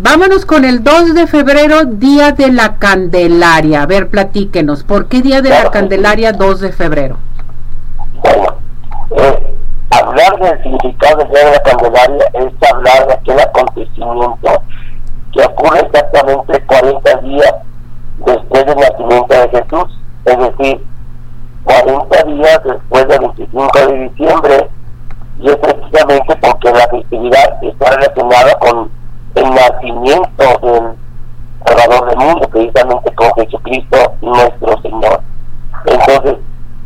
Vámonos con el 2 de febrero, Día de la Candelaria. A ver, platíquenos, ¿por qué Día de la Candelaria 2 de febrero? Bueno, eh, hablar del significado del Día de la Candelaria es hablar de aquel acontecimiento que ocurre exactamente 40 días después del nacimiento de Jesús, es decir, 40 días después del 25 de diciembre, y es precisamente porque la festividad está relacionada con el nacimiento del Salvador del mundo, precisamente con Jesucristo nuestro Señor. Entonces,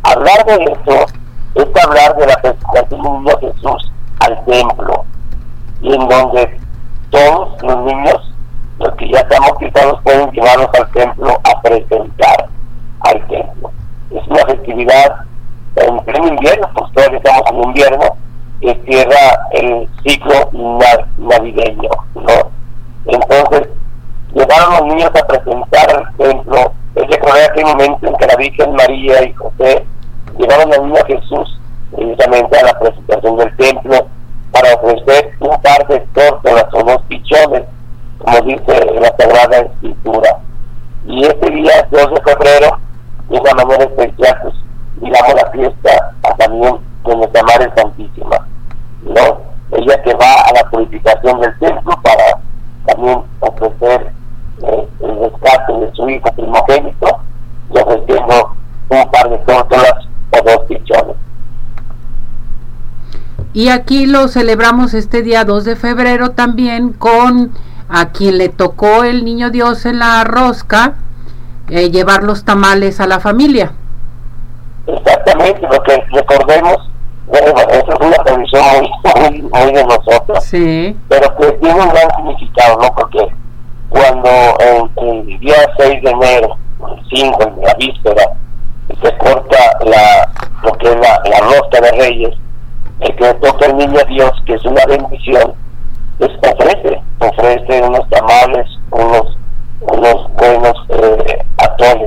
hablar de eso es hablar de la presentación de Jesús al templo, y en donde todos los niños, los que ya están bautizados, pueden llevarlos al templo a presentar al templo. Es una festividad en pleno invierno, pues todavía estamos en invierno, que cierra el ciclo navideño, ¿no? Entonces, llevaron a los niños a presentar al templo, es momento en que la Virgen María y José llevaron al niño Jesús precisamente a la presentación del templo para ofrecer un par de tórtolas o dos pichones, como dice la Sagrada Escritura. Y este día, 2 de febrero, de una manera Y aquí lo celebramos este día 2 de febrero también con a quien le tocó el niño Dios en la rosca eh, llevar los tamales a la familia. Exactamente, lo que recordemos bueno, eso es una tradición muy, muy, de nosotros, sí. pero que tiene un gran significado, ¿no? Porque cuando el, día 6 de enero, el 5, en la víspera, se corta la, lo que es la, la rosca de reyes, el que toca el niño Dios, que es una bendición, pues ofrece, ofrece unos tamales, unos, unos buenos eh,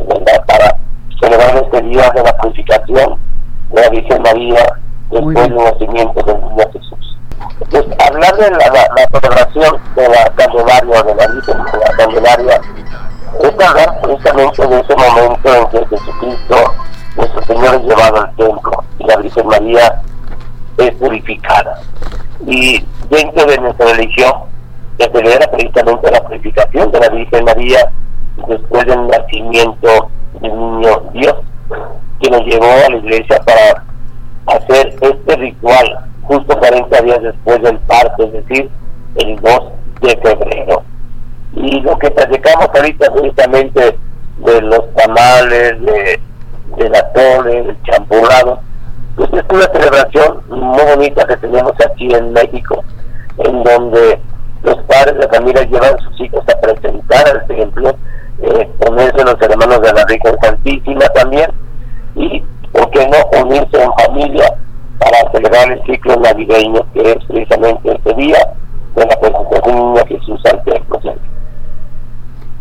¿verdad? Para celebrar este día de la purificación de la Virgen María después del nacimiento del niño Jesús. Entonces, hablar de la, la, celebración de la Candelaria, de la Virgen de la Candelaria, es hablar precisamente de ese momento en que Jesucristo, nuestro Señor, es llevado al templo y la Virgen María purificada. Y dentro de nuestra religión se celebra precisamente la purificación de la Virgen María después del nacimiento del niño Dios, que nos llevó a la iglesia para hacer este ritual justo 40 días después del parto, es decir, el 2 de febrero. Y lo que platicamos ahorita justamente de los tamales, de, de la tole, del champurrado, pues es una celebración muy bonita que tenemos aquí en México, en donde los padres de familia llevan a sus hijos a presentar al templo, eh, ponerse los hermanos de la Virgen Santísima también, y ¿por qué no unirse en familia para celebrar el ciclo navideño que es precisamente este día de la presentación de Jesús al templo?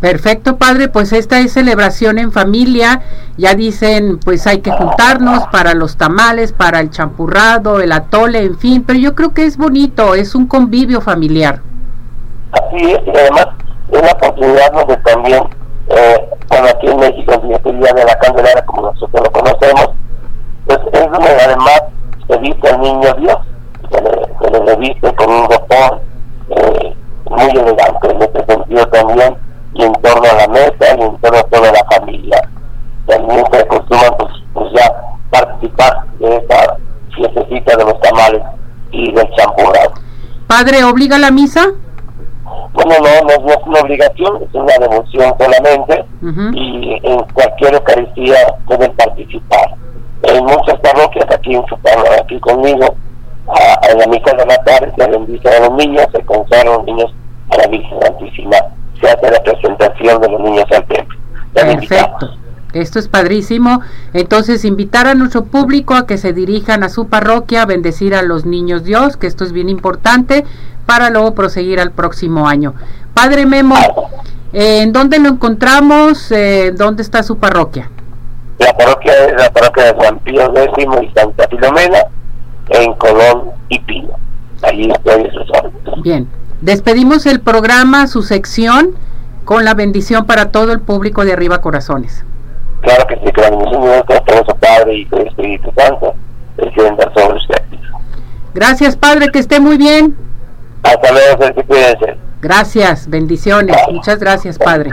Perfecto, padre, pues esta es celebración en familia. Ya dicen, pues hay que juntarnos para los tamales, para el champurrado, el atole, en fin, pero yo creo que es bonito, es un convivio familiar. Así es, y además es una oportunidad donde también, eh, aquí en México, el Día de la Candelaria, como nosotros lo conocemos, pues es donde además se viste al niño Dios, se le, se le reviste con un ropón eh, muy elegante en este sentido también y en torno a la mesa y en torno a toda la familia. También se acostumbran pues, pues ya participar de esta fiestecita de los tamales y del champurrado. Padre, ¿obliga la misa? Bueno, no, no, es una obligación, es una devoción solamente y en cualquier Eucaristía pueden participar. En muchas parroquias, aquí en su aquí conmigo, a, la misa de la tarde se bendice a los niños, se consagran los niños a la Virgen Santísima se hace la presentación de los niños al templo. Perfecto. Esto es padrísimo. Entonces, invitar a nuestro público a que se dirijan a su parroquia, a bendecir a los niños Dios, que esto es bien importante, para luego proseguir al próximo año. Padre Memo, eh, ¿en dónde lo encontramos? Eh, ¿Dónde está su parroquia? La parroquia es la parroquia de Juan Pío X y Santa Filomena, en Colón y Pino. Allí estoy en sus Bien. Despedimos el programa, su sección, con la bendición para todo el público de Arriba Corazones. Claro que sí, que la bendición de Dios todo su Padre y el Espíritu Santo, el que venga sobre ustedes. Gracias, Padre, que esté muy bien. Hasta luego, que. Gracias, bendiciones. Muchas gracias, Padre.